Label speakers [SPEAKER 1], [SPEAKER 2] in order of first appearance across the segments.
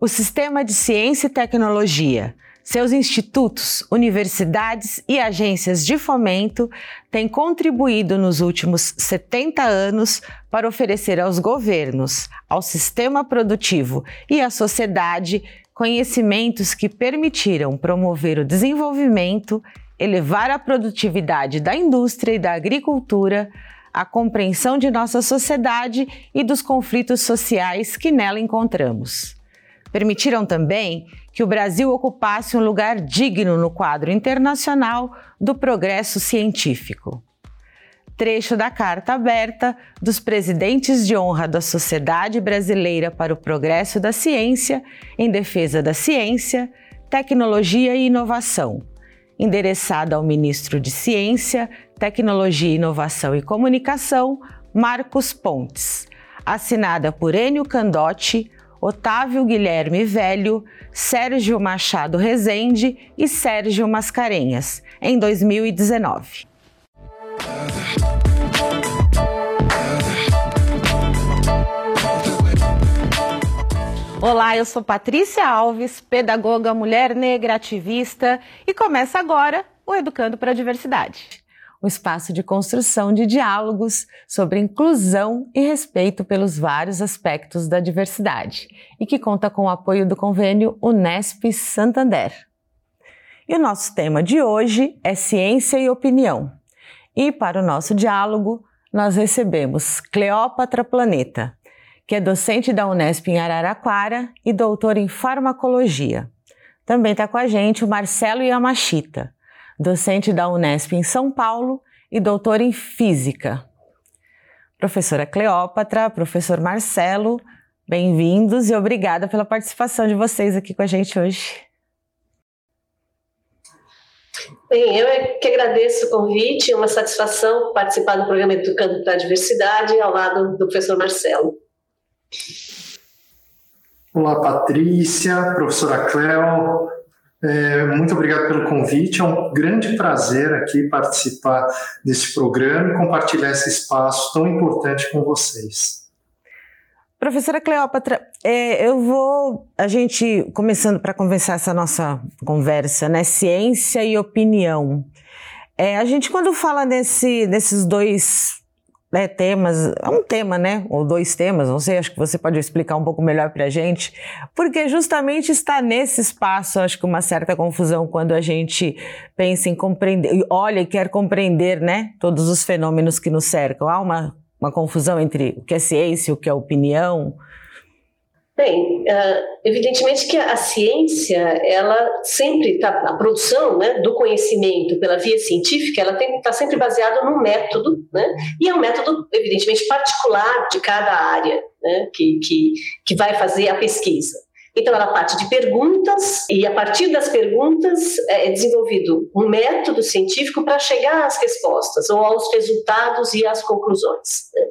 [SPEAKER 1] O sistema de ciência e tecnologia, seus institutos, universidades e agências de fomento têm contribuído nos últimos 70 anos para oferecer aos governos, ao sistema produtivo e à sociedade conhecimentos que permitiram promover o desenvolvimento, elevar a produtividade da indústria e da agricultura, a compreensão de nossa sociedade e dos conflitos sociais que nela encontramos. Permitiram também que o Brasil ocupasse um lugar digno no quadro internacional do progresso científico. Trecho da carta aberta dos presidentes de honra da Sociedade Brasileira para o Progresso da Ciência em defesa da ciência, tecnologia e inovação, endereçada ao ministro de Ciência, Tecnologia, Inovação e Comunicação, Marcos Pontes, assinada por Enio Candotti, Otávio Guilherme Velho, Sérgio Machado Rezende e Sérgio Mascarenhas, em 2019. Olá, eu sou Patrícia Alves, pedagoga, mulher negra, ativista, e começa agora o Educando para a Diversidade um espaço de construção de diálogos sobre inclusão e respeito pelos vários aspectos da diversidade e que conta com o apoio do convênio Unesp Santander. E o nosso tema de hoje é ciência e opinião. E para o nosso diálogo, nós recebemos Cleópatra Planeta, que é docente da Unesp em Araraquara e doutora em farmacologia. Também está com a gente o Marcelo Yamashita, docente da Unesp em São Paulo e doutor em Física. Professora Cleópatra, professor Marcelo, bem-vindos e obrigada pela participação de vocês aqui com a gente hoje.
[SPEAKER 2] Bem, eu é que agradeço o convite, é uma satisfação participar do programa Educando para a Diversidade ao lado do professor Marcelo.
[SPEAKER 3] Olá, Patrícia, professora Cleo, é, muito obrigado pelo convite. É um grande prazer aqui participar desse programa e compartilhar esse espaço tão importante com vocês.
[SPEAKER 1] Professora Cleópatra, é, eu vou, a gente, começando para conversar essa nossa conversa, né, ciência e opinião. É, a gente, quando fala nesse, nesses dois né, temas, é um tema, né? Ou dois temas, não sei, acho que você pode explicar um pouco melhor para a gente, porque justamente está nesse espaço, acho que uma certa confusão quando a gente pensa em compreender, olha e quer compreender, né? Todos os fenômenos que nos cercam. Há uma, uma confusão entre o que é ciência o que é opinião.
[SPEAKER 2] Bem, uh, evidentemente que a, ciência, ela sempre está, a produção né, do conhecimento pela via científica, ela está sempre baseada num método, né, e é um método, evidentemente, particular de cada área né, que, que, que vai fazer a pesquisa. Então, ela parte de perguntas, e a partir das perguntas é, é desenvolvido um método científico para chegar às respostas, ou aos resultados e às conclusões. Né?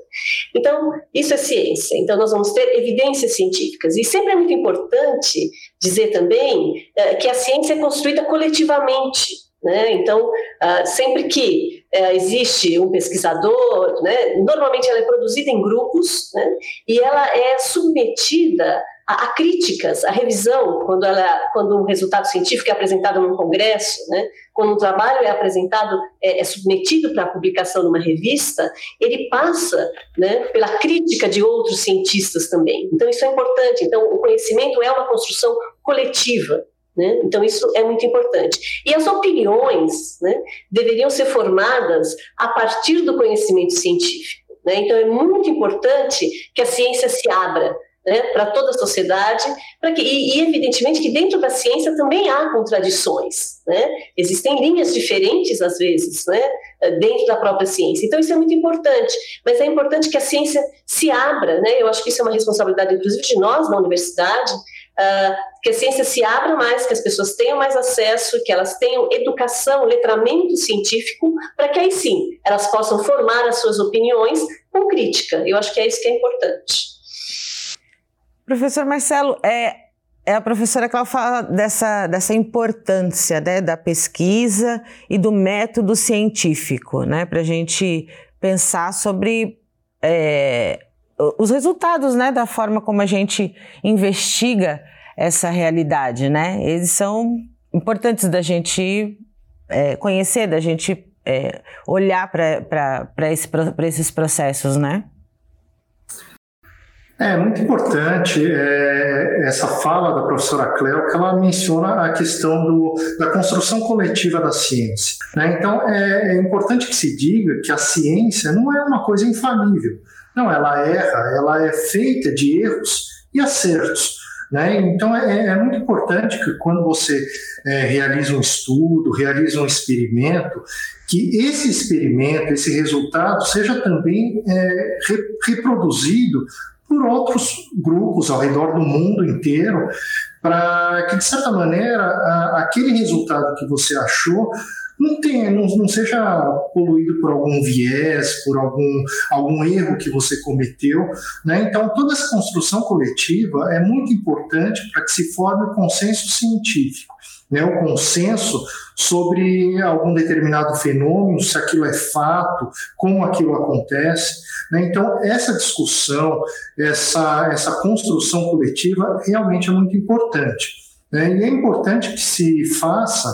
[SPEAKER 2] Então, isso é ciência. Então, nós vamos ter evidências científicas. E sempre é muito importante dizer também é, que a ciência é construída coletivamente. Né? Então, uh, sempre que uh, existe um pesquisador, né, normalmente ela é produzida em grupos né, e ela é submetida a, a, críticas, a revisão, quando, ela, quando um resultado científico é apresentado num congresso, né, quando um trabalho é apresentado, é, é submetido para publicação numa revista, ele passa né, pela crítica de outros cientistas também. Então, isso é importante. Então, o conhecimento é uma construção coletiva. Né? Então, isso é muito importante. E as opiniões né, deveriam ser formadas a partir do conhecimento científico. Né? Então, é muito importante que a ciência se abra né, para toda a sociedade, que e, e, evidentemente que dentro da ciência também há contradições, né? Existem linhas diferentes às vezes, né, dentro da própria ciência. Então isso é muito importante, mas é importante que a ciência se abra? Eu acho que isso é uma responsabilidade inclusive de nós na universidade, uh, que a ciência se abra mais, que as pessoas tenham mais acesso, que elas tenham educação, letramento científico, para que aí sim elas possam formar as suas opiniões com crítica. Eu acho que é isso que é importante.
[SPEAKER 1] Professor Marcelo, é, é a professora que ela fala dessa, dessa importância né, da pesquisa e do método científico, né, para a gente pensar sobre é, os resultados né, da forma como a gente investiga essa realidade, né? Eles são importantes da gente é, conhecer, da gente é, olhar para esse, esses processos, né?
[SPEAKER 3] É muito importante é, essa fala da professora Cleo, que ela menciona a questão do, da construção coletiva da ciência. Né? Então, é, é, importante que se diga que a ciência não é uma coisa infalível. Não, ela erra, ela é feita de erros e acertos. Né? Então, é, é, muito importante que quando você é, realiza um estudo, realiza um experimento, que esse experimento, esse resultado, seja também é, re, reproduzido por outros grupos ao redor do mundo inteiro, para que, de certa maneira, a, aquele resultado que você achou não, tenha, não, não, seja poluído por algum viés, por algum, algum erro que você cometeu. Né? Então, toda essa construção coletiva é muito importante para que se forme o consenso científico né, o consenso sobre algum determinado fenômeno, se aquilo é fato, como aquilo acontece. Né? Então, essa discussão, essa, essa construção coletiva realmente é muito importante. Né? E é importante que se faça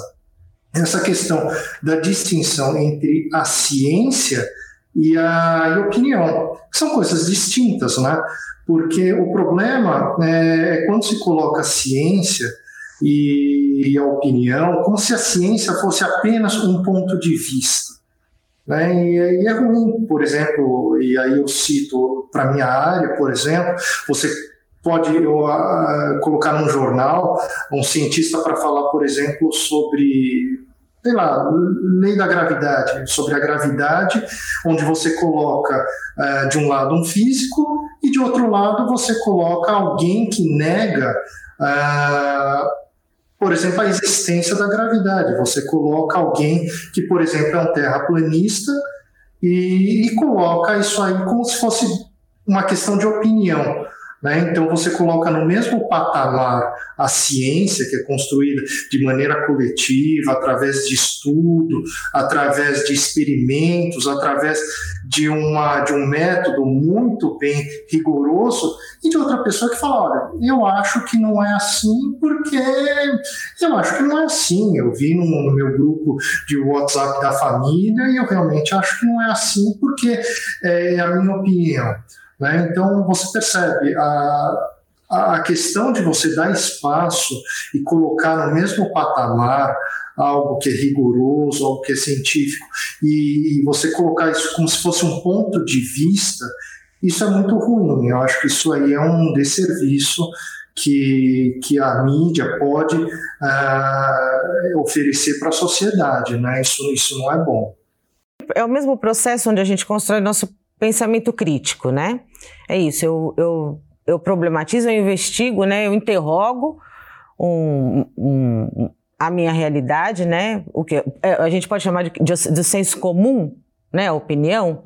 [SPEAKER 3] essa questão da distinção entre a ciência e a, opinião, são coisas distintas, né? porque o problema é, é quando se coloca a ciência e a opinião, como se a ciência fosse apenas um ponto de vista. Né? E, é ruim, por exemplo, e aí eu cito para minha área, por exemplo, você pode colocar num jornal um cientista para falar, por exemplo, sobre sei lá, lei da gravidade, sobre a gravidade, onde você coloca uh, de um lado um físico e de outro lado você coloca alguém que nega uh, por exemplo, a existência da gravidade. Você coloca alguém que, por exemplo, é um terraplanista e, e coloca isso aí como se fosse uma questão de opinião. Né? Então, você coloca no mesmo patamar a ciência, que é construída de maneira coletiva, através de estudo, através de experimentos, através de, uma, de um método muito bem rigoroso, e de outra pessoa que fala: olha, eu acho que não é assim porque eu acho que não é assim. Eu vi no, no meu grupo de WhatsApp da família e eu realmente acho que não é assim porque é a minha opinião. Né? Então, você percebe a, a questão de você dar espaço e colocar no mesmo patamar algo que é rigoroso, algo que é científico, e, e, você colocar isso como se fosse um ponto de vista, isso é muito ruim. Eu acho que isso aí é um desserviço que, que a mídia pode uh, oferecer para a sociedade. Né? Isso, isso não é bom.
[SPEAKER 1] É o mesmo processo onde a gente constrói nosso pensamento crítico, né? É isso, eu, eu, eu problematizo, eu investigo, né? Eu interrogo um, um, a minha realidade, né? O que é, a gente pode chamar de, de, de senso comum, né? A opinião.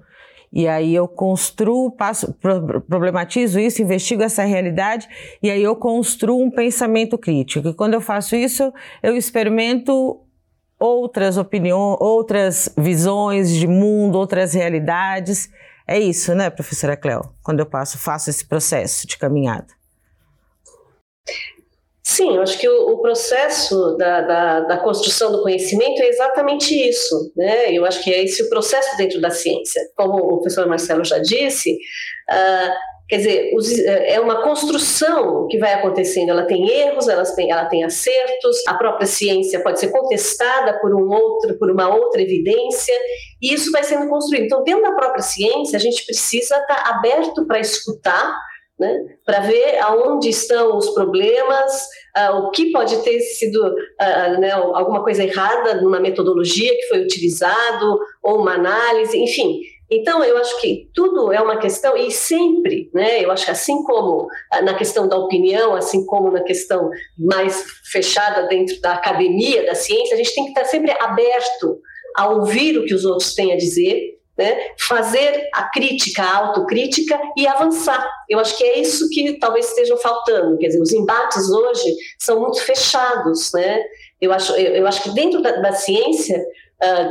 [SPEAKER 1] E aí eu construo, passo, problematizo isso, investigo essa realidade e aí eu construo um pensamento crítico. E quando eu faço isso, eu experimento outras opiniões, outras visões de mundo, outras realidades. É isso, né, professora Cleo? Quando eu passo, faço esse processo de caminhada.
[SPEAKER 2] Sim, eu acho que o, o processo da, da, da, construção do conhecimento é exatamente isso. Né? Eu acho que é esse o processo dentro da ciência. Como o professor Marcelo já disse, uh, Quer dizer, é, é uma construção que vai acontecendo. Ela tem erros, ela tem, ela tem acertos. A própria ciência pode ser contestada por um outro, por uma outra evidência, e isso vai sendo construído. Então, dentro da própria ciência, a gente precisa estar aberto para escutar, né, para ver aonde estão os problemas, uh, o que pode ter sido uh, né, alguma coisa errada numa metodologia que foi utilizado ou uma análise, enfim. Então, eu acho que tudo é uma questão, e sempre, né, eu acho que assim como ah, na questão da opinião, assim como na questão mais fechada dentro da academia, da ciência, a gente tem que estar sempre aberto a ouvir o que os outros têm a dizer, né, fazer a crítica, a autocrítica e avançar. Eu acho que é isso que talvez esteja faltando. Quer dizer, os embates hoje são muito fechados, né? Eu acho, eu, eu acho que dentro da, da ciência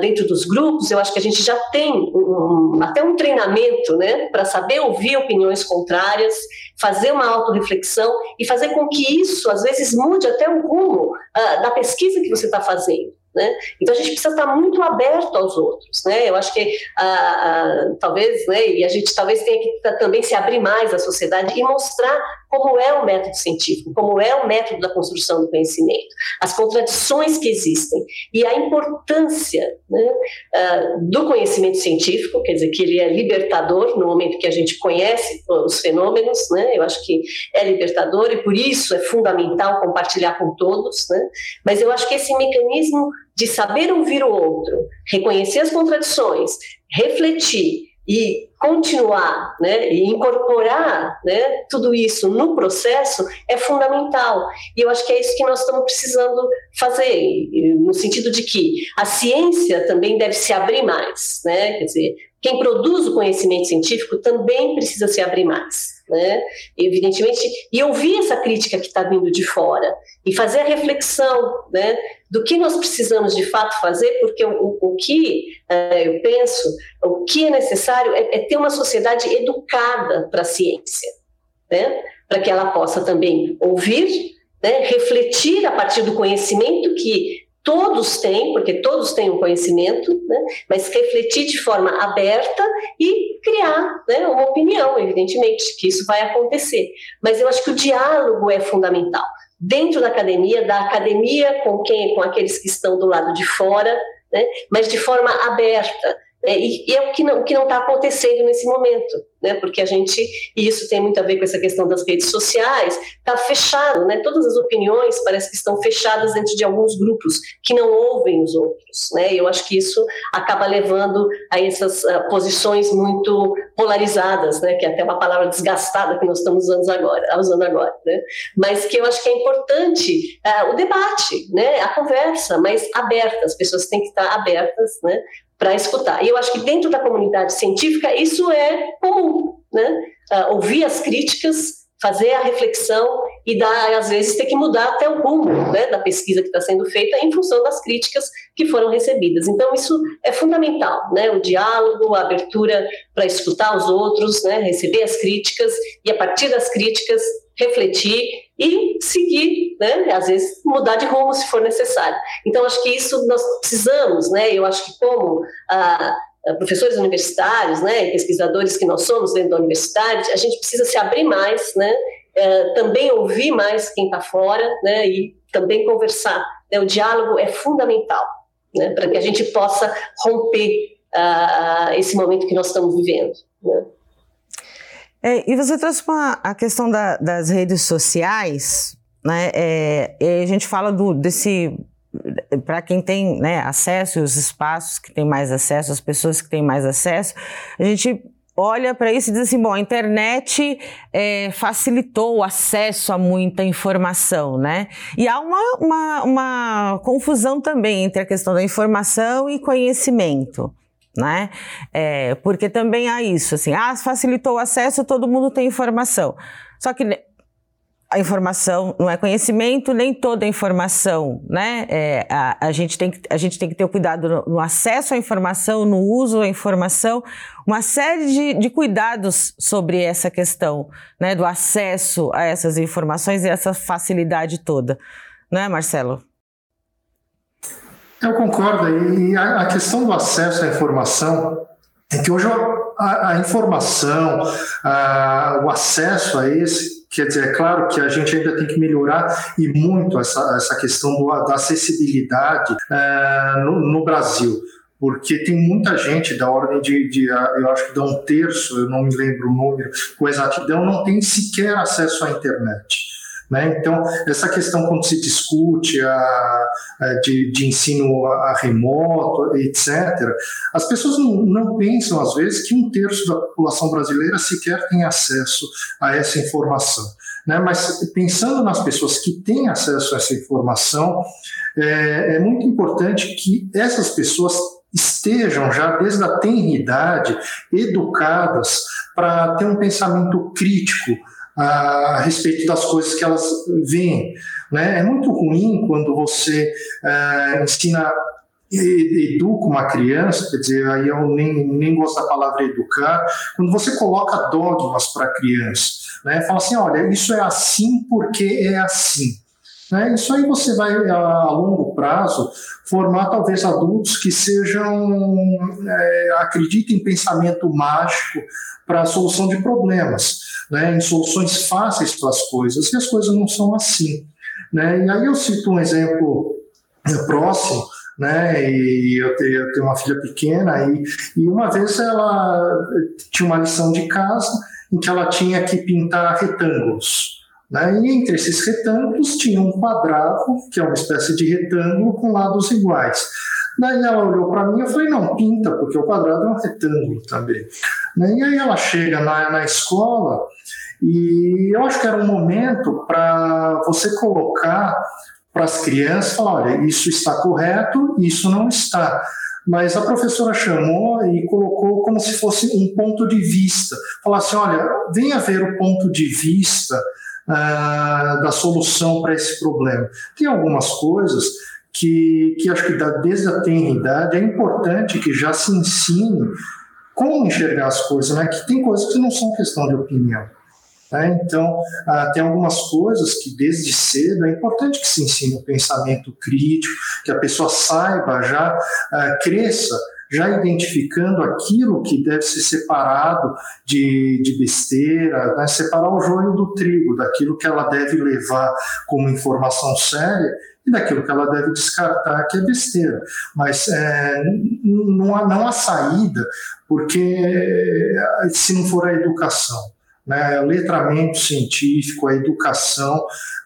[SPEAKER 2] dentro dos grupos, eu acho que a gente já tem um, até um treinamento né, para saber ouvir opiniões contrárias, fazer uma autorreflexão e fazer com que isso, às vezes, mude até o rumo uh, da pesquisa que você está fazendo. Né? Então a gente precisa estar muito aberto aos outros, né? Eu acho que ah, talvez, né? E a gente talvez tenha que também se abrir mais à sociedade e mostrar como é o método científico, como é o método da construção do conhecimento, as contradições que existem e a importância né, uh, do conhecimento científico, quer dizer, que ele é libertador no momento que a gente conhece os fenômenos, né, eu acho que é libertador e por isso é fundamental compartilhar com todos, né, mas eu acho que esse mecanismo de saber ouvir o outro, reconhecer as contradições, refletir e continuar né, e incorporar né, tudo isso no processo é fundamental. E eu acho que é isso que nós estamos precisando fazer, no sentido de que a ciência também deve se abrir mais. Né? Quer dizer, quem produz o conhecimento científico também precisa se abrir mais né? Evidentemente, e ouvir essa crítica que está vindo de fora e fazer a reflexão, né? Do que nós precisamos de fato fazer, porque o, o que uh, eu penso, o que é necessário é, é ter uma sociedade educada para a ciência, né? Para que ela possa também ouvir, né? refletir a partir do conhecimento que todos têm, porque todos têm um conhecimento, né? mas refletir de forma aberta e criar né, uma opinião, evidentemente, que isso vai acontecer. Mas eu acho que o diálogo é fundamental. Dentro da academia, da academia com quem, com aqueles que estão do lado de fora, né? mas de forma aberta, é, e, e, é o que não está acontecendo nesse momento, né? Porque a gente, e isso tem muito a ver com essa questão das redes sociais, está fechado, né? Todas as opiniões parece que estão fechadas dentro de alguns grupos que não ouvem os outros, né? Eu acho que isso acaba levando a essas uh, posições muito polarizadas, né? Que é até uma palavra desgastada que nós estamos usando agora, usando agora, né? Mas que eu acho que é importante uh, o debate, né? A conversa, mas aberta, as pessoas têm que estar abertas, né? Para escutar. E eu acho que dentro da comunidade científica isso é comum, né? Uh, ouvir as críticas, fazer a reflexão e dar, às vezes, ter que mudar até o rumo né, da pesquisa que está sendo feita em função das críticas que foram recebidas. Então, isso é fundamental, né? O diálogo, a abertura para escutar os outros, né, receber as críticas e, a partir das críticas, refletir e seguir, né? Às vezes mudar de rumo se for necessário. Então acho que isso nós precisamos, né? Eu acho que como ah, professores universitários, né, pesquisadores que nós somos dentro da universidade, a gente precisa se abrir mais, né? É, também ouvir mais quem está fora, né? E também conversar. Né? O diálogo é fundamental, né? Para que a gente possa romper uh, esse momento que nós estamos vivendo. Né?
[SPEAKER 1] É, e você trouxe uma, a questão da, das redes sociais, né? É, a gente fala do, desse para quem tem né, acesso, os espaços que têm mais acesso, as pessoas que têm mais acesso, a gente olha para isso e diz assim: bom, a internet é, facilitou o acesso a muita informação, né? E há uma, uma, uma confusão também entre a questão da informação e conhecimento né? É, porque também há isso, assim, ah, facilitou o acesso, todo mundo tem informação. Só que a informação não é conhecimento, nem toda informação, né? É, a, a, gente tem que, a gente tem que ter o cuidado no, no, acesso à informação, no uso à informação, uma série de, de cuidados sobre essa questão, né? Do acesso a essas informações e essa facilidade toda, não é, Marcelo?
[SPEAKER 3] Eu concordo. E a, questão do acesso à informação é que hoje a, a informação, a, o acesso a esse, quer dizer, é claro que a gente ainda tem que melhorar e muito essa, essa questão do, da acessibilidade é, no, no Brasil porque tem muita gente da ordem de, de, eu acho que dá um terço, eu não me lembro o número com exatidão, não tem sequer acesso à internet. Né? Então, essa questão, quando se discute a, a de, de, ensino a, a, remoto, etc., as pessoas não, não, pensam, às vezes, que um terço da população brasileira sequer tem acesso a essa informação. Né? Mas, pensando nas pessoas que têm acesso a essa informação, é, é muito importante que essas pessoas estejam já desde a tenridade educadas para ter um pensamento crítico a respeito das coisas que elas veem. Né? É muito ruim quando você uh, ensina educa uma criança, quer dizer, aí eu nem, nem gosto da palavra educar, quando você coloca dogmas para a criança, né? fala assim, olha, isso é assim porque é assim. Né? Isso aí você vai, a, longo prazo, formar talvez adultos que sejam, é, acreditem em pensamento mágico para a solução de problemas, né? em soluções fáceis para as coisas, e as coisas não são assim. Né? E aí eu cito um exemplo é, próximo, né? E eu tenho, eu tenho uma filha pequena e, e uma vez ela tinha uma lição de casa em que ela tinha que pintar retângulos. Né? E entre esses retângulos tinha um quadrado, que é uma espécie de retângulo com lados iguais. Daí ela olhou para mim e eu falei, não, pinta, porque o quadrado é um retângulo também. Né? E aí ela chega na, na escola e eu acho que era um momento para você colocar para as crianças, falar, olha, isso está correto, isso não está. Mas a professora chamou e colocou como se fosse um ponto de vista. Falar assim, olha, venha ver o ponto de vista ah, da solução para esse problema. Tem algumas coisas que, que acho que desde a tenridade é importante que já se ensine como enxergar as coisas, né? que tem coisas que não são questão de opinião. Né? Então, ah, tem algumas coisas que desde cedo é importante que se ensine o pensamento crítico, que a pessoa saiba, já ah, cresça, já identificando aquilo que deve ser separado de, de besteira, né? separar o joio do trigo, daquilo que ela deve levar como informação séria e daquilo que ela deve descartar, que é besteira. Mas é, não, há, não há saída, porque se não for a educação né, letramento científico, a educação,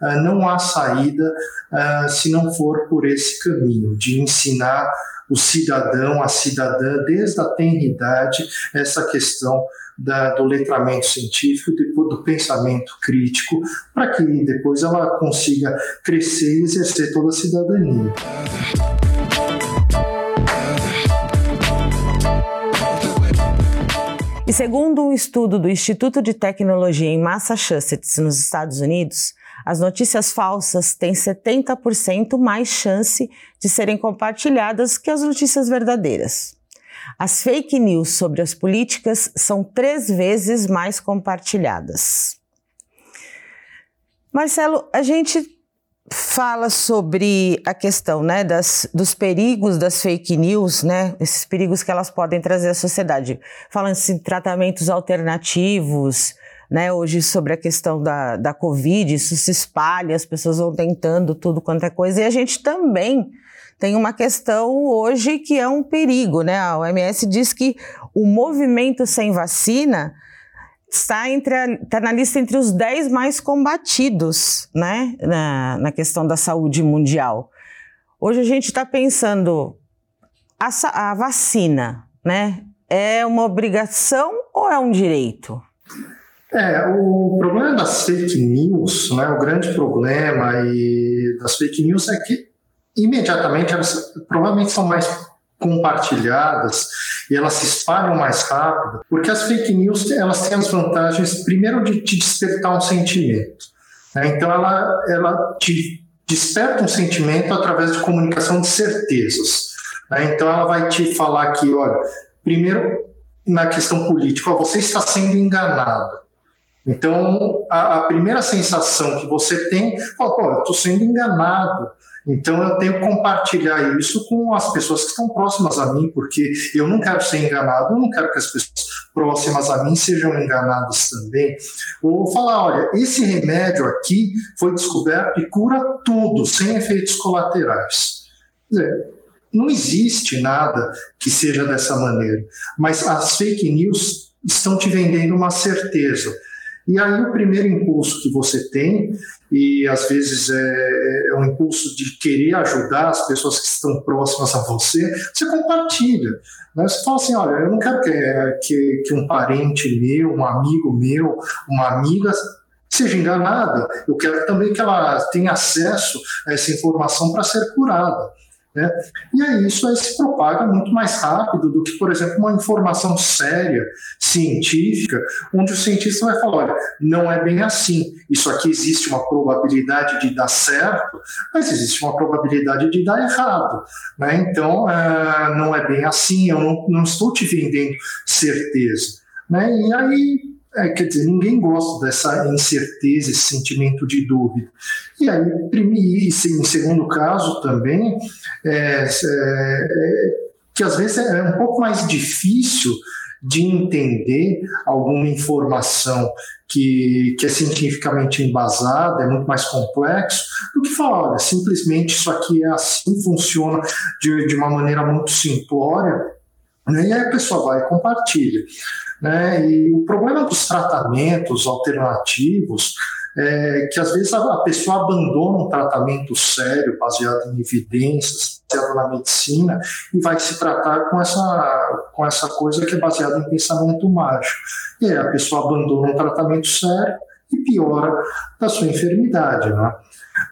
[SPEAKER 3] uh, não há saída uh, se não for por esse caminho de ensinar o cidadão, a cidadã, desde a tenridade, essa questão da, do letramento científico, do pensamento crítico, para que depois ela consiga crescer e exercer toda a cidadania.
[SPEAKER 1] E segundo um estudo do Instituto de Tecnologia em Massachusetts, nos Estados Unidos, as notícias falsas têm 70% mais chance de serem compartilhadas que as notícias verdadeiras. As fake news sobre as políticas são três vezes mais compartilhadas. Marcelo, a gente fala sobre a questão né, das, dos perigos das fake news, né, esses perigos que elas podem trazer à sociedade. Falando-se em tratamentos alternativos, né, hoje sobre a questão da, da Covid, isso se espalha, as pessoas vão tentando tudo quanto é coisa, e a gente também tem uma questão hoje que é um perigo, né? A OMS diz que o movimento sem vacina está, entre a, está na lista entre os 10 mais combatidos né, na, na questão da saúde mundial. Hoje a gente está pensando, a, a vacina né, é uma obrigação ou é um direito?
[SPEAKER 3] É, o problema das fake news, né, o grande problema e das fake news é que imediatamente elas provavelmente são mais compartilhadas e elas se espalham mais rápido, porque as fake news elas têm as vantagens, primeiro, de te despertar um sentimento. Né? Então, ela, ela te desperta um sentimento através de comunicação de certezas. Né? Então, ela vai te falar que, olha, primeiro, na questão política, ó, você está sendo enganado. Então, a, a, primeira sensação que você tem, ó, estou sendo enganado. Então eu tenho que compartilhar isso com as pessoas que estão próximas a mim, porque eu não quero ser enganado, eu não quero que as pessoas próximas a mim sejam enganadas também. Ou falar, olha, esse remédio aqui foi descoberto e cura tudo, sem efeitos colaterais. Quer dizer, não existe nada que seja dessa maneira, mas as fake news estão te vendendo uma certeza e aí o primeiro impulso que você tem, e às vezes é, é um impulso de querer ajudar as pessoas que estão próximas a você, você compartilha. Né? Você fala assim, olha, eu não quero que, que, que um parente meu, um amigo meu, uma amiga seja enganada. Eu quero também que ela tenha acesso a essa informação para ser curada. Né? E aí isso aí se propaga muito mais rápido do que, por exemplo, uma informação séria, científica, onde o cientista vai falar: olha, não é bem assim. Isso aqui existe uma probabilidade de dar certo, mas existe uma probabilidade de dar errado. Né? Então, é, não é bem assim, eu não, não estou te vendendo certeza. Né? E aí é, quer dizer, ninguém gosta dessa incerteza, esse sentimento de dúvida. E aí, em segundo caso também, é, é, que às vezes é um pouco mais difícil de entender alguma informação que, que é cientificamente embasada, é muito mais complexo, do que falar, olha, simplesmente isso aqui é assim, funciona de, de uma maneira muito simplória, né? e aí a pessoa vai e compartilha. Né? E o problema dos tratamentos alternativos é que às vezes a pessoa abandona um tratamento sério, baseado em evidências, baseado na medicina, e vai se tratar com essa, com essa coisa que é baseada em pensamento mágico. E aí a pessoa abandona um tratamento sério e piora a sua enfermidade. Né?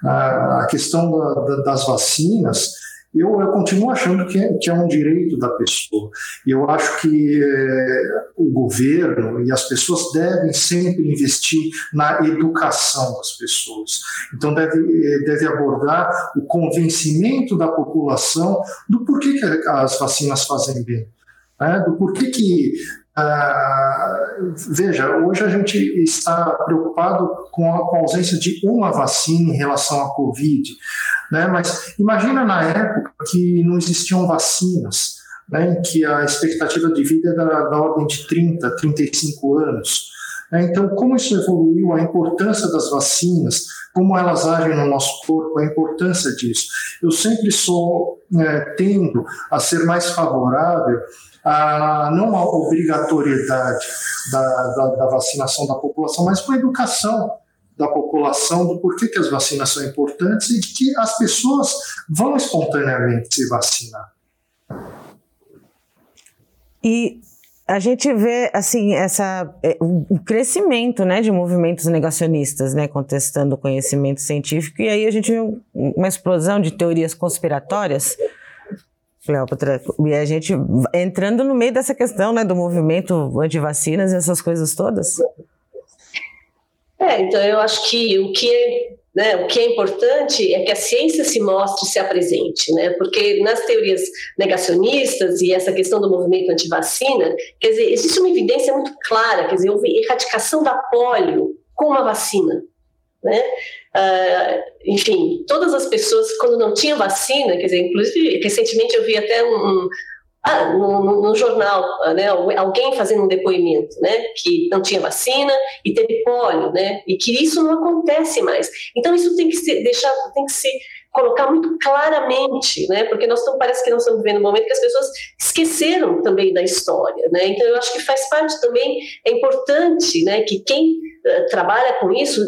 [SPEAKER 3] A questão da, da, das vacinas eu, eu continuo achando que é, que é um direito da pessoa. Eu acho que é, o governo e as pessoas devem sempre investir na educação das pessoas. Então, deve, é, deve abordar o convencimento da população do porquê que as vacinas fazem bem. Né? Do porquê que ah, veja, hoje a gente está preocupado com a, com a, ausência de uma vacina em relação à Covid, né? mas imagina na época que não existiam vacinas, né? em que a expectativa de vida era da ordem de 30, 35 anos. Né? Então, como isso evoluiu, a importância das vacinas, como elas agem no nosso corpo, a importância disso. Eu sempre sou é, tendo a ser mais favorável a, não a obrigatoriedade da, da, da vacinação da população, mas com a educação da população do porquê que as vacinas são importantes e que as pessoas vão espontaneamente se vacinar.
[SPEAKER 1] E a gente vê assim essa é, o crescimento né de movimentos negacionistas né contestando o conhecimento científico e aí a gente vê uma explosão de teorias conspiratórias Cleópatra, e a gente entrando no meio dessa questão, né, do movimento anti-vacinas e essas coisas todas?
[SPEAKER 2] É, então eu acho que o que é, né, o que é importante é que a ciência se mostre e se apresente, né? Porque nas teorias negacionistas e essa questão do movimento anti-vacina, quer dizer, existe uma evidência muito clara, quer dizer, houve erradicação da polio com uma vacina, né? Uh, enfim, todas as pessoas, quando não tinha vacina, quer dizer, inclusive, recentemente eu vi até um, ah, no, no, no, jornal, né, alguém fazendo um depoimento, né, que não tinha vacina e teve pólio, né, e que isso não acontece mais. Então isso tem que ser deixar, tem que ser colocar muito claramente, né? Porque nós estamos, parece que nós estamos vivendo um momento que as pessoas esqueceram também da história, né? Então eu acho que faz parte também é importante, né? Que quem uh, trabalha com isso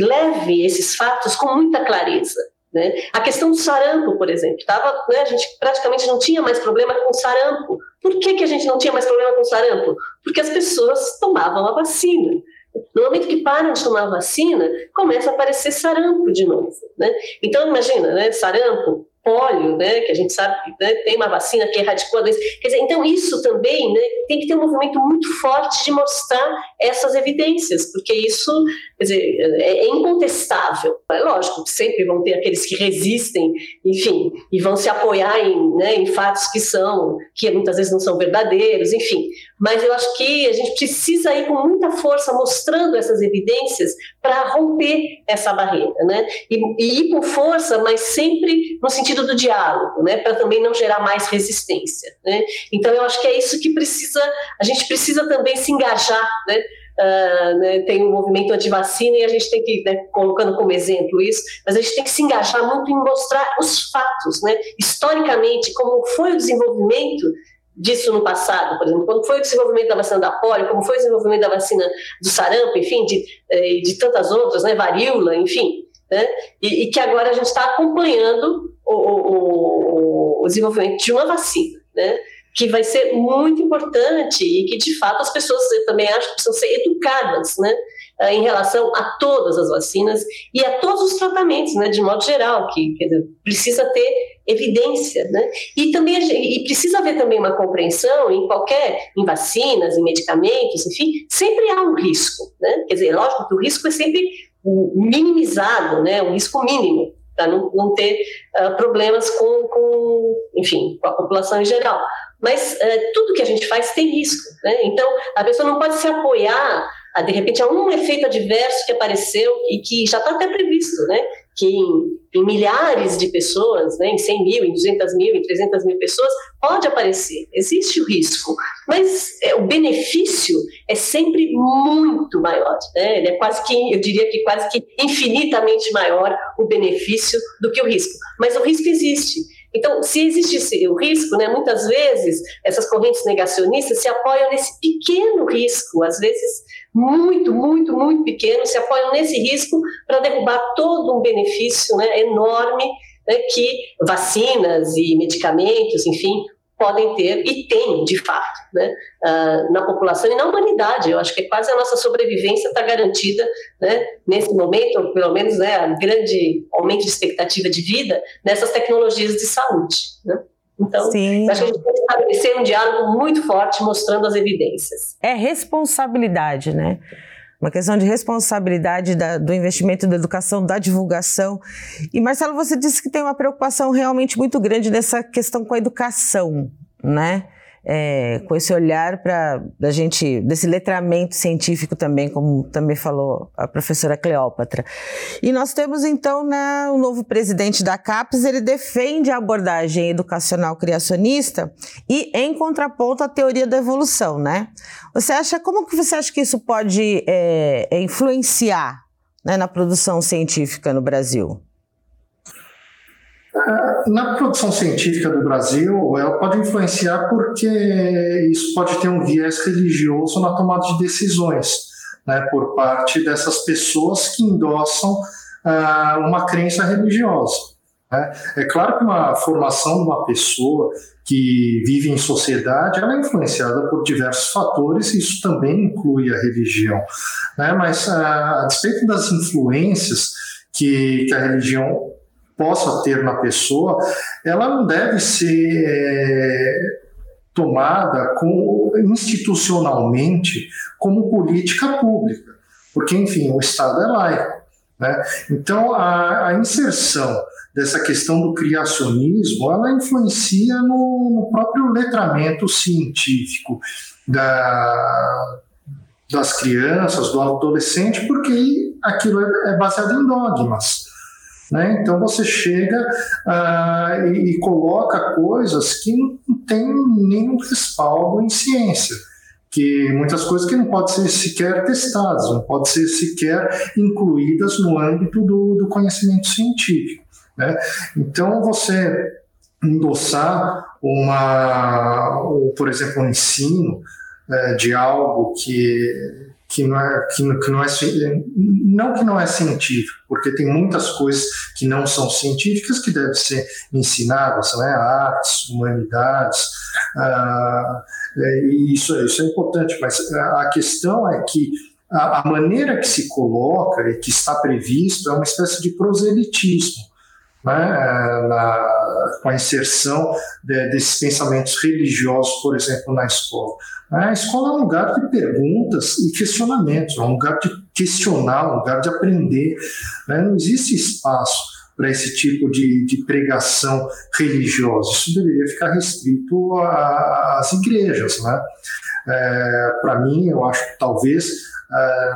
[SPEAKER 2] leve esses fatos com muita clareza. Né? A questão do sarampo, por exemplo, tava, né, a gente praticamente não tinha mais problema com sarampo. Por que, que a gente não tinha mais problema com sarampo? Porque as pessoas tomavam a vacina. No momento que param de tomar a vacina, começa a aparecer sarampo de novo. Né? Então, imagina, né, sarampo, pólio, né, que a gente sabe que né, tem uma vacina que erradicou a doença. Quer dizer, então isso também né, tem que ter um movimento muito forte de mostrar essas evidências, porque isso quer dizer, é, é incontestável. É lógico sempre vão ter aqueles que resistem, enfim, e vão se apoiar em, né, em fatos que são, que muitas vezes não são verdadeiros, enfim. Mas eu acho que a gente precisa ir com muita força mostrando essas evidências para romper essa barreira, né? E, e ir com força, mas sempre no sentido do diálogo, né, para também não gerar mais resistência, né? Então eu acho que é isso que precisa, a gente precisa também se engajar, né? Uh, né, tem um movimento anti-vacina e a gente tem que, né, colocando como exemplo isso, mas a gente tem que se engajar muito em mostrar os fatos, né, historicamente, como foi o desenvolvimento disso no passado, por exemplo, quando foi o desenvolvimento da vacina da polio, como foi o desenvolvimento da vacina do sarampo, enfim, de, eh, de tantas outras, né, varíola, enfim, né, e, e que agora a gente está acompanhando o, o, o desenvolvimento de uma vacina, né? que vai ser muito importante e que, de fato, as pessoas, eu também acho, precisam ser educadas, né? Uh, em relação a todas as vacinas e a todos os tratamentos, né, de modo geral, que dizer, precisa ter evidência, né? E também e precisa haver também uma compreensão em qualquer em vacinas, em medicamentos, enfim, sempre há um risco, né? Quer dizer, lógico que o risco é sempre minimizado, né? Um risco mínimo para não, não ter uh, problemas com, com, enfim, com a população em geral. Mas uh, tudo que a gente faz tem risco, né? Então a pessoa não pode se apoiar de repente a um efeito adverso que apareceu e que já está até previsto, né? que em, em, milhares de pessoas, né, em 100 mil, em 200 mil, em 300 mil pessoas, pode aparecer, existe o risco, mas é, o benefício é sempre muito maior, né? ele é quase que, eu diria que quase que infinitamente maior o benefício do que o risco, mas o risco existe, então, se existisse o risco, né, muitas vezes essas correntes negacionistas se apoiam nesse pequeno risco, às vezes muito, muito, muito pequeno, se apoiam nesse risco para derrubar todo um benefício né, enorme né, que vacinas e medicamentos, enfim, podem ter e têm, de fato, né, uh, na população e na humanidade. Eu acho que quase a nossa sobrevivência está garantida né, nesse momento, ou pelo menos né, a grande aumento de expectativa de vida nessas tecnologias de saúde. Né? Então, Sim. acho que a gente tem que estabelecer um diálogo muito forte mostrando as evidências.
[SPEAKER 1] É responsabilidade, né? Uma questão de responsabilidade da, do investimento da educação, da divulgação. E, Marcelo, você disse que tem uma preocupação realmente muito grande nessa questão com a educação, né? É, com esse olhar para a gente, desse letramento científico também, como também falou a professora Cleópatra. E nós temos então né, o novo presidente da CAPES, ele defende a abordagem educacional criacionista e em contraponto à teoria da evolução, né? Você acha, como que você acha que isso pode é, influenciar né, na produção científica no Brasil?
[SPEAKER 3] Na produção científica do Brasil, ela pode influenciar porque isso pode ter um viés religioso na tomada de decisões, né, por parte dessas pessoas que endossam uh, uma crença religiosa. Né. É claro que uma formação de uma pessoa que vive em sociedade ela é influenciada por diversos fatores, e isso também inclui a religião. Né, mas, uh, a despeito das influências que, que a religião possa ter na pessoa, ela não deve ser é, tomada com, institucionalmente como política pública, porque, enfim, o Estado é laico. Né? Então, a, a, inserção dessa questão do criacionismo, ela influencia no, no próprio letramento científico da, das crianças, do adolescente, porque aquilo é, é baseado em dogmas. Né? Então você chega uh, e, e, coloca coisas que não tem nenhum respaldo em ciência, que muitas coisas que não podem ser sequer testadas, não podem ser sequer incluídas no âmbito do, do conhecimento científico. Né? Então você endossar uma, por exemplo, um ensino é, de algo que que não é que, que não é não que não é científico, porque tem muitas coisas que não são científicas que devem ser ensinadas, né? Artes, humanidades, ah, é, isso isso é importante, mas a questão é que a, a maneira que se coloca e que está previsto é uma espécie de proselitismo. Né, na, com a inserção de, desses pensamentos religiosos, por exemplo, na escola. A escola é um lugar de perguntas e questionamentos, é um lugar de questionar, um lugar de aprender. Né? Não existe espaço para esse tipo de, de, pregação religiosa. Isso deveria ficar restrito às igrejas. Né? É, para mim, eu acho que talvez. É,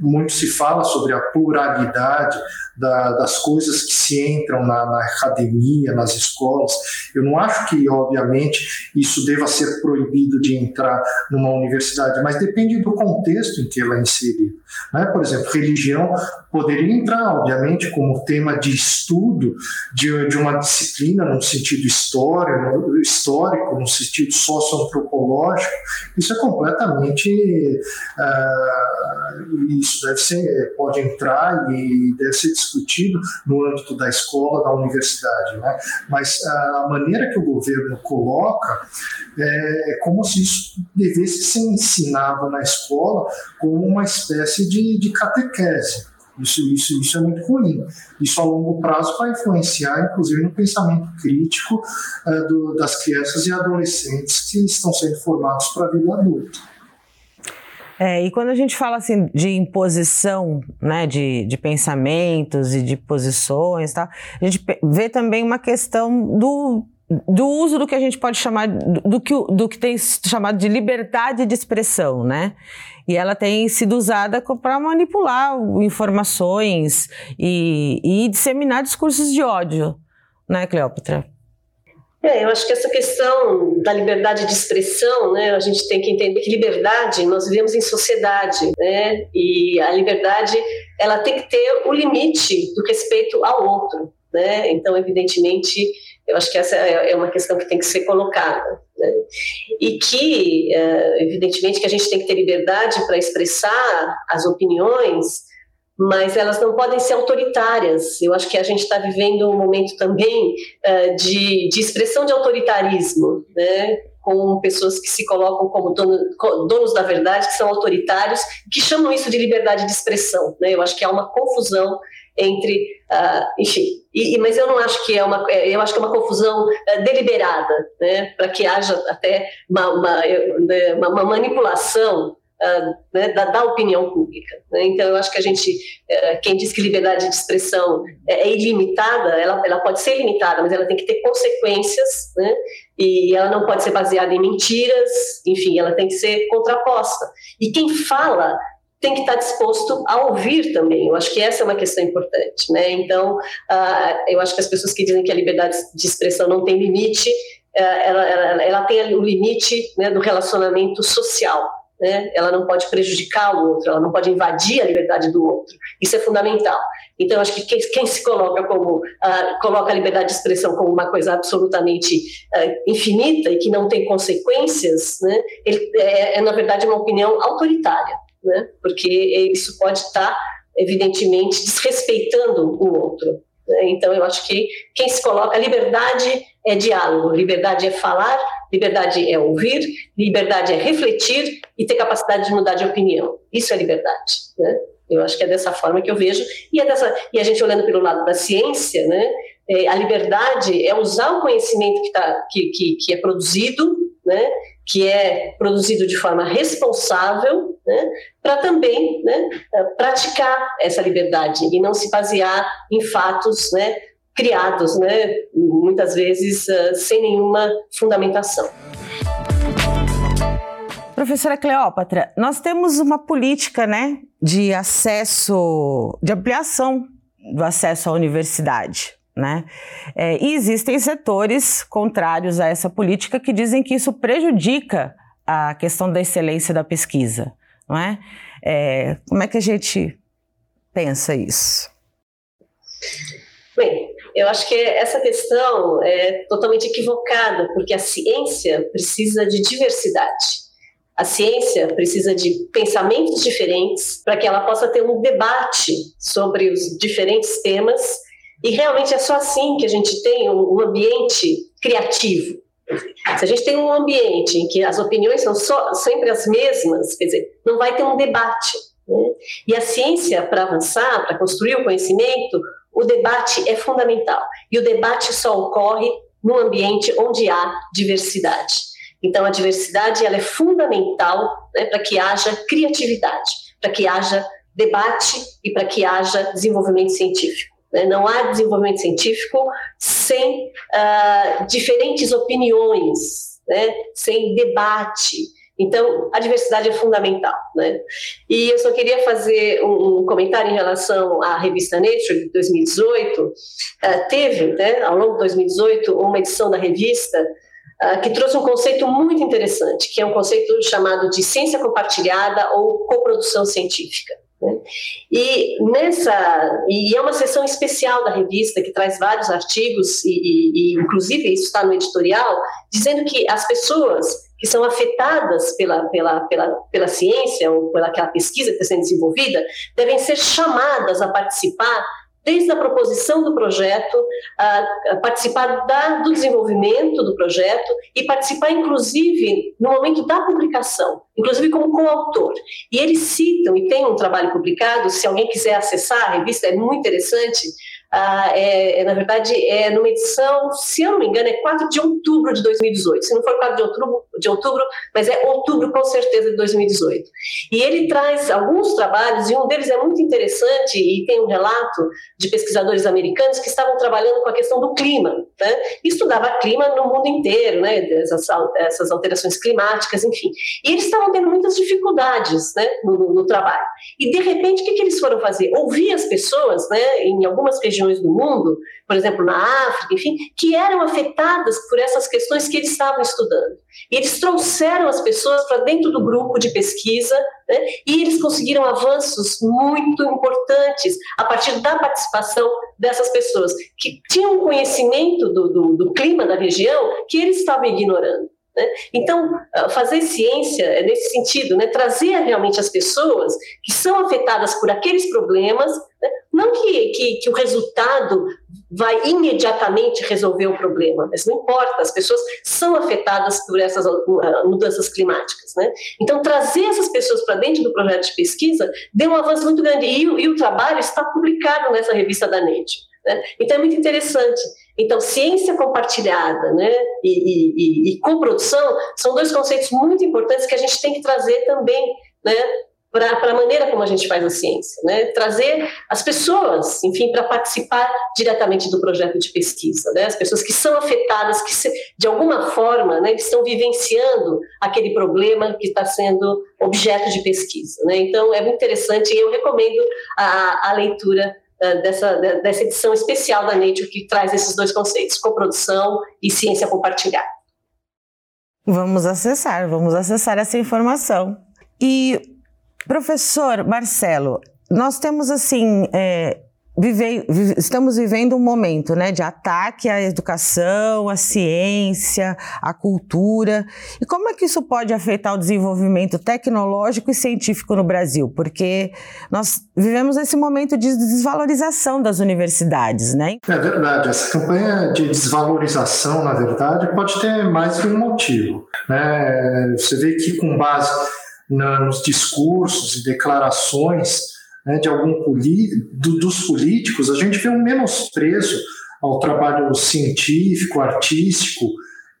[SPEAKER 3] muito se fala sobre a pluralidade da, das coisas que se entram na, na, academia, nas escolas. Eu não acho que, obviamente, isso deva ser proibido de entrar numa universidade, mas depende do contexto em que ela é inserida. Né? Por exemplo, religião poderia entrar, obviamente, como tema de estudo de, de uma disciplina no sentido histórico, histórico, no sentido socioantropológico. Isso é completamente. Uh, isso deve ser, pode entrar e deve ser discutido no âmbito da escola, da universidade. Né? Mas uh, a maneira que o governo coloca é, é como se isso devesse ser ensinado na escola como uma espécie de, de catequese. Isso, isso, isso é muito ruim. Isso a longo prazo vai influenciar, inclusive, no pensamento crítico uh, do, das crianças e adolescentes que estão sendo formados para a vida adulta.
[SPEAKER 1] É, e quando a gente fala assim de imposição né, de, de pensamentos e de posições, tá, a gente vê também uma questão do do uso do que a gente pode chamar do que, do que tem chamado de liberdade de expressão, né? E ela tem sido usada para manipular informações e, e, disseminar discursos de ódio, né, Cleópatra?
[SPEAKER 2] É, eu acho que essa questão da liberdade de expressão, né, a gente tem que entender que liberdade nós vivemos em sociedade, né, e a liberdade ela tem que ter o limite do respeito ao outro, né. Então, evidentemente, eu acho que essa é, é uma questão que tem que ser colocada. Né? E que, é, evidentemente, que a gente tem que ter liberdade para expressar as opiniões, mas elas não podem ser autoritárias. Eu acho que a gente está vivendo um momento também é, de, de expressão de autoritarismo, né? com pessoas que se colocam como dono, donos da verdade, que são autoritários, que chamam isso de liberdade de expressão. Né? Eu acho que há uma confusão entre, uh, enfim, e, e, mas eu não acho que é uma, é, eu acho que é uma confusão uh, deliberada, né, para que haja até uma, uma, né, uma, uma manipulação uh, né, da, da, opinião pública. Né? Então, eu acho que a gente, uh, quem diz que liberdade de expressão é, é, ilimitada, ela, ela pode ser limitada, mas ela tem que ter consequências, né? e ela não pode ser baseada em mentiras, enfim, ela tem que ser contraposta. E quem fala tem que estar disposto a ouvir também. Eu acho que essa é uma questão importante, né? Então, uh, eu acho que as pessoas que dizem que a liberdade de expressão não tem limite, uh, ela, ela, ela, tem o limite né, do relacionamento social. Né? Ela não pode prejudicar o outro, ela não pode invadir a liberdade do outro. Isso é fundamental. Então, acho que quem, quem se coloca como uh, coloca a liberdade de expressão como uma coisa absolutamente uh, infinita e que não tem consequências, né? Ele, é, é na verdade uma opinião autoritária né? porque isso pode estar, evidentemente, desrespeitando o outro. Né? Então, eu acho que quem se coloca, liberdade é diálogo, liberdade é falar, liberdade é ouvir, liberdade é refletir e ter capacidade de mudar de opinião. Isso é liberdade. Né? Eu acho que é dessa forma que eu vejo. E, é dessa, e a gente olhando pelo lado da ciência, né, a liberdade é usar o conhecimento que, tá, que, que, que é produzido né, que é produzido de forma responsável, né, para também né, praticar essa liberdade e não se basear em fatos né, criados, né, muitas vezes uh, sem nenhuma fundamentação.
[SPEAKER 1] Professora Cleópatra, nós temos uma política né, de acesso, de ampliação do acesso à universidade. Né? É, e existem setores contrários a essa política que dizem que isso prejudica a questão da excelência da pesquisa. Não é? é como é que a gente pensa isso?
[SPEAKER 2] Bem, eu acho que essa questão é totalmente equivocada, porque a ciência precisa de diversidade. A ciência precisa de pensamentos diferentes para que ela possa ter um debate sobre os diferentes temas e realmente é só assim que a gente tem um, ambiente criativo. Se a gente tem um ambiente em que as opiniões são só, sempre as mesmas, quer dizer, não vai ter um debate. Né? E a ciência, para avançar, para construir o conhecimento, o debate é fundamental. E o debate só ocorre num ambiente onde há diversidade. Então, a diversidade ela é fundamental né, para que haja criatividade, para que haja debate e para que haja desenvolvimento científico. Né? Não há desenvolvimento científico sem uh, diferentes opiniões, né? sem debate. Então, a diversidade é fundamental. Né? E eu só queria fazer um, comentário em relação à revista Nature de 2018. Uh, ah, teve, né, ao longo de 2018, uma edição da revista uh, que trouxe um conceito muito interessante, que é um conceito chamado de ciência compartilhada ou coprodução científica. Né? E nessa e é uma sessão especial da revista que traz vários artigos e, e, e inclusive isso está no editorial dizendo que as pessoas que são afetadas pela, pela, pela, pela ciência ou pela aquela pesquisa que está sendo desenvolvida devem ser chamadas a participar desde a proposição do projeto, a, participar da, do desenvolvimento do projeto e participar, inclusive, no momento da publicação, inclusive como coautor. E eles citam, e tem um trabalho publicado, se alguém quiser acessar a revista, é muito interessante, ah, é, é, na verdade, é numa edição, se eu não me engano, é 4 de outubro de 2018. Se não for 4 de outubro, de outubro, mas é outubro com certeza de 2018. E ele traz alguns trabalhos, e um deles é muito interessante, e tem um relato de pesquisadores americanos que estavam trabalhando com a questão do clima. Né? Estudava clima no mundo inteiro, né? essas, essas alterações climáticas, enfim. E eles estavam tendo muitas dificuldades né? no, no trabalho. E, de repente, o que, que eles foram fazer? Ouvir as pessoas, né? em algumas regiões regiões do mundo, por exemplo, na África, enfim, que eram afetadas por essas questões que eles estavam estudando. E eles trouxeram as pessoas para dentro do grupo de pesquisa né, e eles conseguiram avanços muito importantes a partir da participação dessas pessoas que tinham conhecimento do, do, do clima da região que eles estavam ignorando. Né? Então, ah, fazer ciência é nesse sentido, né? trazer realmente as pessoas que são afetadas por aqueles problemas, né? Não que, que, que, o resultado vai imediatamente resolver o problema, mas não importa, as pessoas são afetadas por essas ah, mudanças climáticas. Né? Então, trazer essas pessoas para dentro do projeto de pesquisa deu um avanço muito grande, e, e o trabalho está publicado nessa revista da NET. Né? Então é muito interessante. Então, ciência compartilhada né, e, e, e coprodução são dois conceitos muito importantes que a gente tem que trazer também né, para a maneira como a gente faz a ciência. Né? Trazer as pessoas, enfim, para participar diretamente do projeto de pesquisa. Né? As pessoas que são afetadas, que se, de alguma forma né, estão vivenciando aquele problema que está sendo objeto de pesquisa. Né? Então, é muito interessante e eu recomendo a, a leitura eh, dessa, dessa edição especial da Nature que traz esses dois conceitos, coprodução e ciência compartilhada.
[SPEAKER 1] Vamos acessar, vamos acessar essa informação. E, professor Marcelo, nós temos assim é, vive, estamos vivendo um momento né, de ataque à educação, à ciência, à cultura. E como é que isso pode afetar o desenvolvimento tecnológico e científico no Brasil? Porque nós vivemos esse momento de desvalorização das universidades, né?
[SPEAKER 3] É verdade. Essa campanha de desvalorização, na verdade, pode ter mais de um motivo. Né? Você vê que com base na, nos discursos e declarações né, de algum do, dos políticos, a gente vê um menosprezo ao trabalho científico, artístico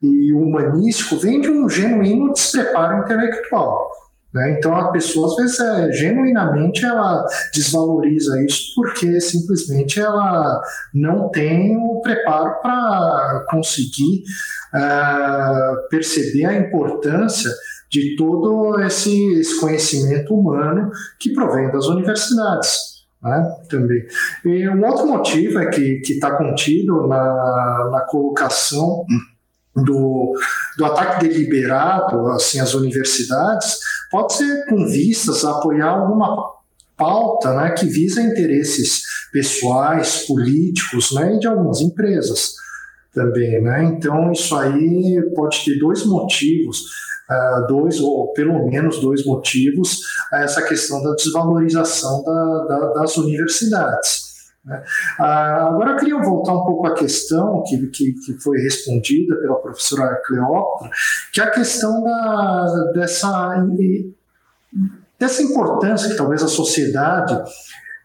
[SPEAKER 3] e humanístico, vem de um genuíno despreparo intelectual. Né? Então a pessoa às vezes é, genuinamente ela desvaloriza isso porque simplesmente ela não tem o preparo para conseguir uh, perceber a importância de todo esse, esse conhecimento humano que provém das universidades. Né, também. E um outro motivo é que está contido na, na colocação do, do ataque deliberado assim, às universidades, pode ser com vistas a apoiar alguma pauta né, que visa interesses pessoais, políticos né, e de algumas empresas também. Né? Então, isso aí pode ter dois motivos uh, dois, ou pelo menos dois motivos, a essa questão da desvalorização da, da, das universidades. Né? Uh, agora eu queria voltar um pouco à questão que, que, que foi respondida pela professora Cleópatra, que é a questão da, dessa, dessa importância que talvez a sociedade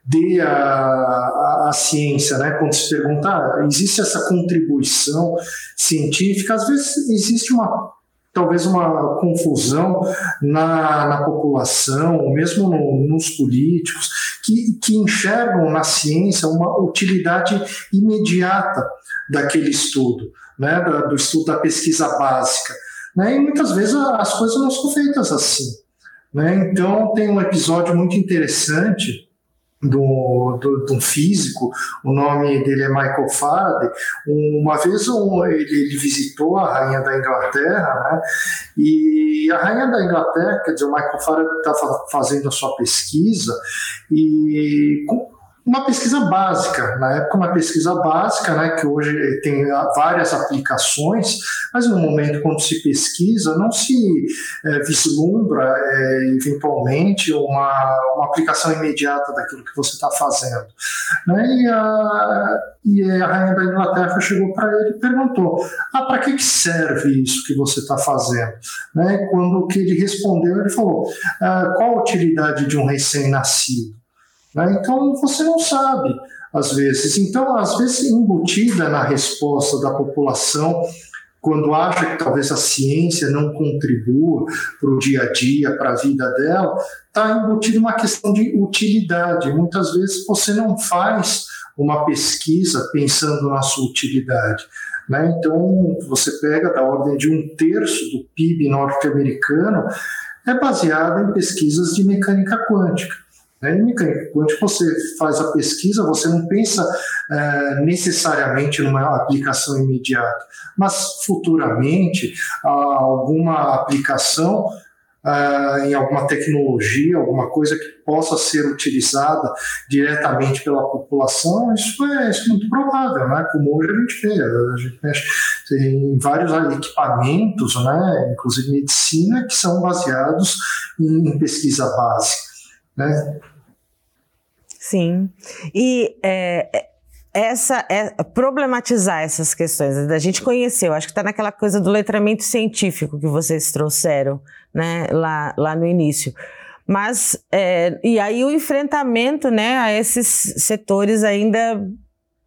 [SPEAKER 3] dê a, a, a, ciência, né? Quando se pergunta, ah, existe essa contribuição científica, às vezes existe uma talvez uma confusão na, na população, mesmo no, nos políticos, que, que enxergam na ciência uma utilidade imediata daquele estudo, né, do estudo da pesquisa básica. Né, e muitas vezes as coisas não são feitas assim. Né? Então, tem um episódio muito interessante do, do, de um físico, o nome dele é Michael Faraday. Uma vez um, ele, ele, visitou a rainha da Inglaterra, né? E a rainha da Inglaterra, quer dizer, o Michael Faraday estava fazendo a sua pesquisa e uma pesquisa básica, na época uma pesquisa básica, né, que hoje tem várias aplicações, mas no momento quando se pesquisa não se é, vislumbra é, eventualmente uma, uma aplicação imediata daquilo que você está fazendo. Né, e, a, e a rainha da Inglaterra chegou para ele e perguntou, ah, para que, que serve isso que você está fazendo? Né, quando o que ele respondeu, ele falou, ah, qual a utilidade de um recém-nascido? Né? Então você não sabe, às vezes. Então, às vezes, embutida na resposta da população, quando acha que talvez a ciência não contribua para o dia a dia, para a vida dela, está embutida uma questão de utilidade. Muitas vezes você não faz uma pesquisa pensando na sua utilidade. Né? Então, você pega da ordem de um terço do PIB norte-americano, é baseada em pesquisas de mecânica quântica. Mecânica quântica, você faz a pesquisa, você não pensa é, necessariamente numa aplicação imediata, mas futuramente alguma aplicação Uh, em alguma tecnologia, alguma coisa que possa ser utilizada diretamente pela população, isso é, isso é muito provável, né? como hoje a gente vê, a gente mexe em vários equipamentos, né? inclusive medicina, que são baseados em pesquisa básica. Né?
[SPEAKER 1] Sim. E é, é, essa é, problematizar essas questões, a gente conheceu, acho que está naquela coisa do letramento científico que vocês trouxeram né, lá, lá no início. Mas, é, e aí o enfrentamento né, a esses setores ainda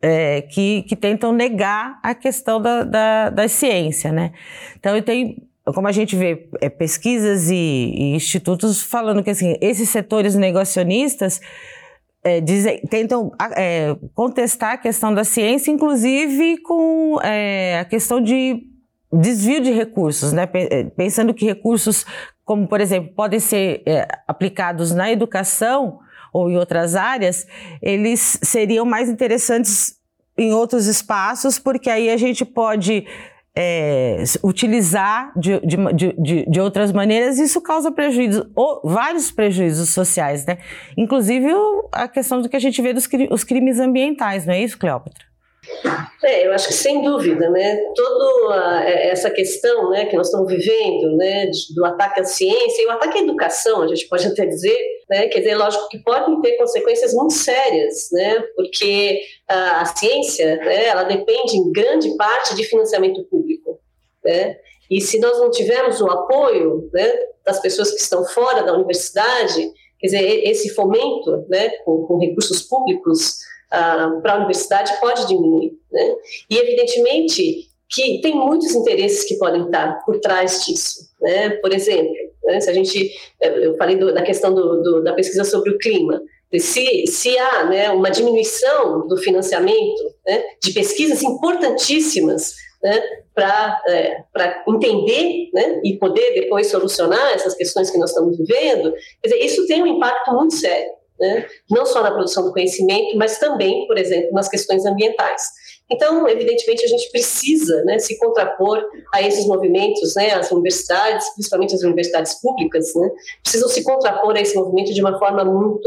[SPEAKER 1] é, que, que tentam negar a questão da, da, da ciência. Né? Então, tenho como a gente vê é, pesquisas e, e, institutos falando que assim, esses setores negacionistas é, dizem, tentam é, contestar a questão da ciência, inclusive com é, a questão de desvio de recursos, né? É, pensando que recursos, como por exemplo, podem ser é, aplicados na educação ou em outras áreas, eles seriam mais interessantes em outros espaços, porque aí a gente pode é, utilizar de, de, de, de, outras maneiras, isso causa prejuízos, vários prejuízos sociais, né? Inclusive a questão do que a gente vê dos os crimes ambientais, não é isso, Cleópatra?
[SPEAKER 2] É, eu acho que sem dúvida, né, toda é, essa questão, né, que nós estamos vivendo, né, do ataque à ciência e o ataque à educação, a gente pode até dizer, né, quer dizer, lógico que podem ter consequências muito sérias, né, porque a, a ciência, né, ela depende em grande parte de financiamento público, né, e se nós não tivermos o apoio, né, das pessoas que estão fora da universidade, quer dizer, esse fomento, né, com, com recursos públicos uh, para a universidade pode diminuir. Né? E, evidentemente, que tem muitos interesses que podem estar por trás disso. Né? Por exemplo, né, se a gente, eu falei do, da questão do, do, da pesquisa sobre o clima, se, se há né, uma diminuição do financiamento né, de pesquisas importantíssimas né, para é, entender né, e poder depois solucionar essas questões que nós estamos vivendo, quer dizer, isso tem um impacto muito sério né? não só na produção do conhecimento, mas também, por exemplo, nas questões ambientais. Então, evidentemente, a gente precisa né, se contrapor a esses movimentos, né, as universidades, principalmente as universidades públicas, né, precisam se contrapor a esse movimento de uma forma muito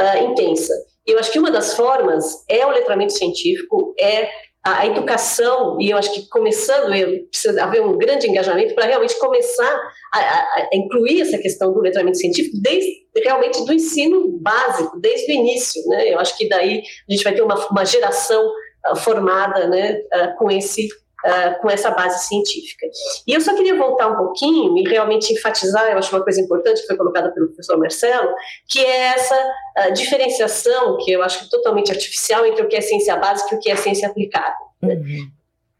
[SPEAKER 2] uh, intensa. Eu acho que uma das formas é o letramento científico, é a, educação, e eu acho que começando, precisa haver um grande engajamento para realmente começar a, a, incluir essa questão do letramento científico desde realmente do ensino básico, desde o início. Né? Eu acho que daí a gente vai ter uma, uma geração uh, formada né, uh, com esse Uh, com essa base científica. E eu só queria voltar um pouquinho e realmente enfatizar, eu acho uma coisa importante que foi colocada pelo professor Marcelo, que é essa uh, diferenciação, que eu acho totalmente artificial, entre o que é ciência básica e o que é ciência aplicada. Uhum.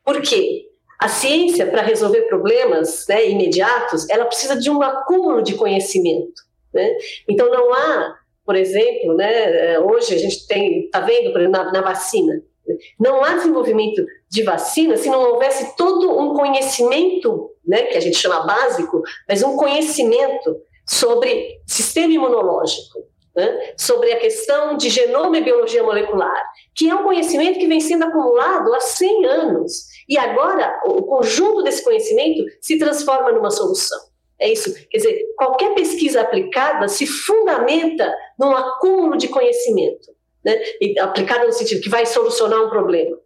[SPEAKER 2] Por quê? A ciência, para resolver problemas né, imediatos, ela precisa de um acúmulo de conhecimento. Né? Então, não há, por exemplo, né, hoje a gente tem, está vendo na, na vacina, não há desenvolvimento de vacina se não houvesse todo um conhecimento, né, que a gente chama básico, mas um conhecimento sobre sistema imunológico, né, sobre a questão de genoma e biologia molecular, que é um conhecimento que vem sendo acumulado há 100 anos. E agora o conjunto desse conhecimento se transforma numa solução. É isso. Quer dizer, qualquer pesquisa aplicada se fundamenta num acúmulo de conhecimento, né? aplicada no sentido que vai solucionar um problema.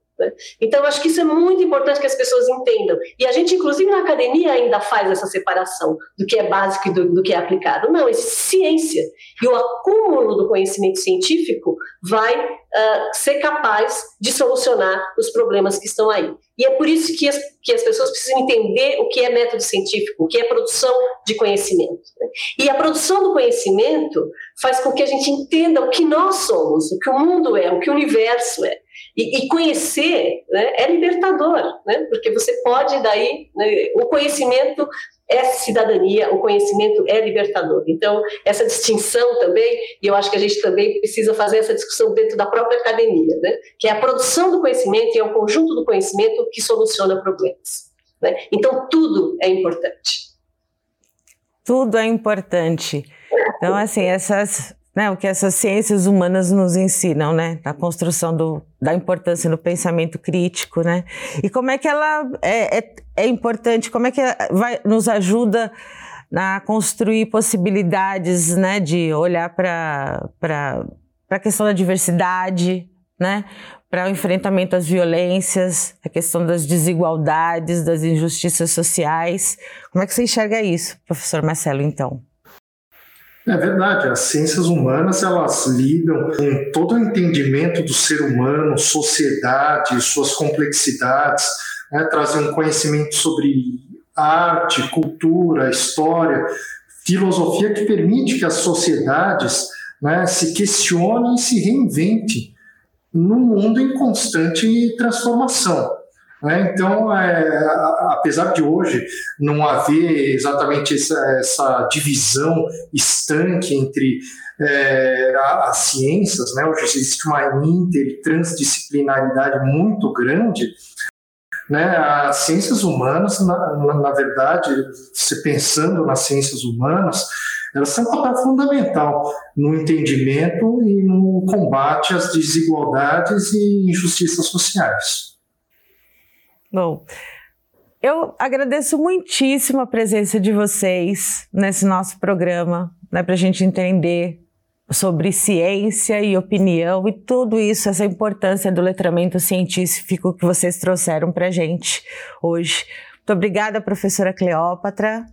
[SPEAKER 2] Então, acho que isso é muito importante que as pessoas entendam. E a gente, inclusive na academia, ainda faz essa separação do que é básico e do, do que é aplicado. Não, é ciência. E o acúmulo do conhecimento científico vai uh, ser capaz de solucionar os problemas que estão aí. E é por isso que as, que as pessoas precisam entender o que é método científico, o que é produção de conhecimento. Né? E a produção do conhecimento faz com que a gente entenda o que nós somos, o que o mundo é, o que o universo é. E, e conhecer né, é libertador, né, porque você pode daí, né, o conhecimento é cidadania, o conhecimento é libertador. Então, essa distinção também, e eu acho que a gente também precisa fazer essa discussão dentro da própria academia, né, que é a produção do conhecimento e é o conjunto do conhecimento que soluciona problemas. Né? Então, tudo é importante.
[SPEAKER 1] Tudo é importante. Então, assim, essas né, o que essas ciências humanas nos ensinam, né, a construção do, da importância no pensamento crítico, né, e como é que ela é, é, é importante, como é que vai, nos ajuda a construir possibilidades, né, de olhar para a questão da diversidade, né, para o enfrentamento às violências, a questão das desigualdades, das injustiças sociais. Como é que você enxerga isso, professor Marcelo, então?
[SPEAKER 3] É verdade, as ciências humanas elas lidam com todo o entendimento do ser humano, sociedade, suas complexidades, né, trazem um conhecimento sobre arte, cultura, história, filosofia que permite que as sociedades né, se questionem e se reinventem num mundo em constante transformação. Né? Então, é, apesar de hoje não haver exatamente essa, essa divisão estanque entre é, as ciências, né? hoje existe uma inter e transdisciplinaridade muito grande, né? As ciências humanas, na, na, na, verdade, se pensando nas ciências humanas, elas têm um papel fundamental no entendimento e no combate às desigualdades e injustiças sociais.
[SPEAKER 1] Bom, eu agradeço muitíssimo a presença de vocês nesse nosso programa, né, para a gente entender sobre ciência e opinião e tudo isso, essa importância do letramento científico que vocês trouxeram para a gente hoje. Muito obrigada, professora Cleópatra.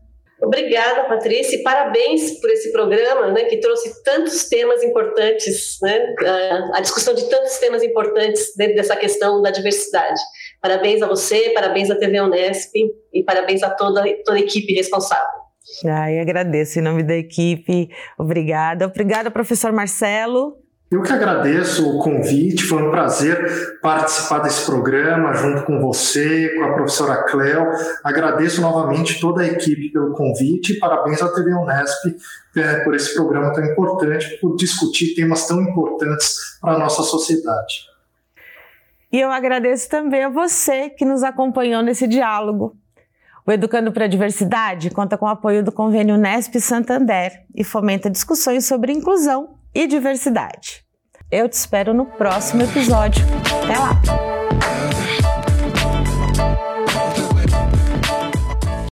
[SPEAKER 2] Obrigada, Patrícia, e parabéns por esse programa, né, que trouxe tantos temas importantes, né, a discussão de tantos temas importantes dentro dessa questão da diversidade. Parabéns a você, parabéns à TV Unesp e parabéns a toda, toda a equipe responsável.
[SPEAKER 1] Ai, agradeço em nome da equipe. Obrigada. Obrigada, professor Marcelo.
[SPEAKER 3] Eu que agradeço o convite, foi um prazer participar desse programa junto com você, com a professora Cleo. Agradeço novamente toda a equipe pelo convite e parabéns à TV Unesp é, por esse programa tão importante, por discutir temas tão importantes para a nossa sociedade.
[SPEAKER 1] E eu agradeço também a você que nos acompanhou nesse diálogo. O Educando para a Diversidade conta com o apoio do convênio Unesp Santander e fomenta discussões sobre inclusão e diversidade. Eu te espero no próximo episódio. Até lá!